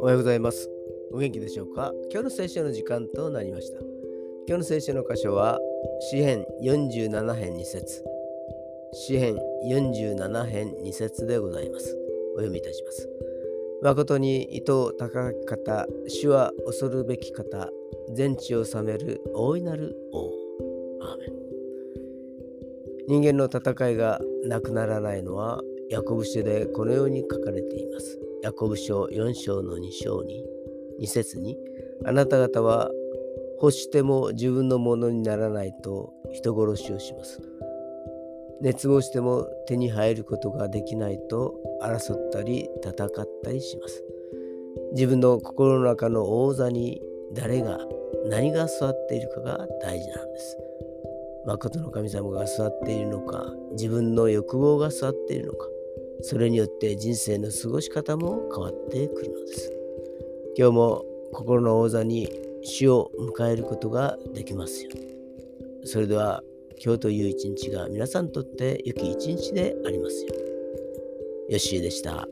おはようございます。お元気でしょうか？今日の聖書の時間となりました。今日の聖書の箇所は、詩編47編2節詩編47編2節でございます。お読みいたします。誠に意図高き方、主は恐るべき方、全地を治める大いなる王。人間の戦いがなくならないのは、ヤコブ書でこのように書かれています。ヤコブ書4章の2章に、2節に、あなた方は欲しても自分のものにならないと人殺しをします。熱望しても手に入ることができないと争ったり戦ったりします。自分の心の中の王座に誰が何が座っているかが大事なんです。誠の神様が座っているのか自分の欲望が座っているのかそれによって人生の過ごし方も変わってくるのです。今日も心の王座に死を迎えることができますよそれでは今日という一日が皆さんにとって良き一日でありますように。よしでした。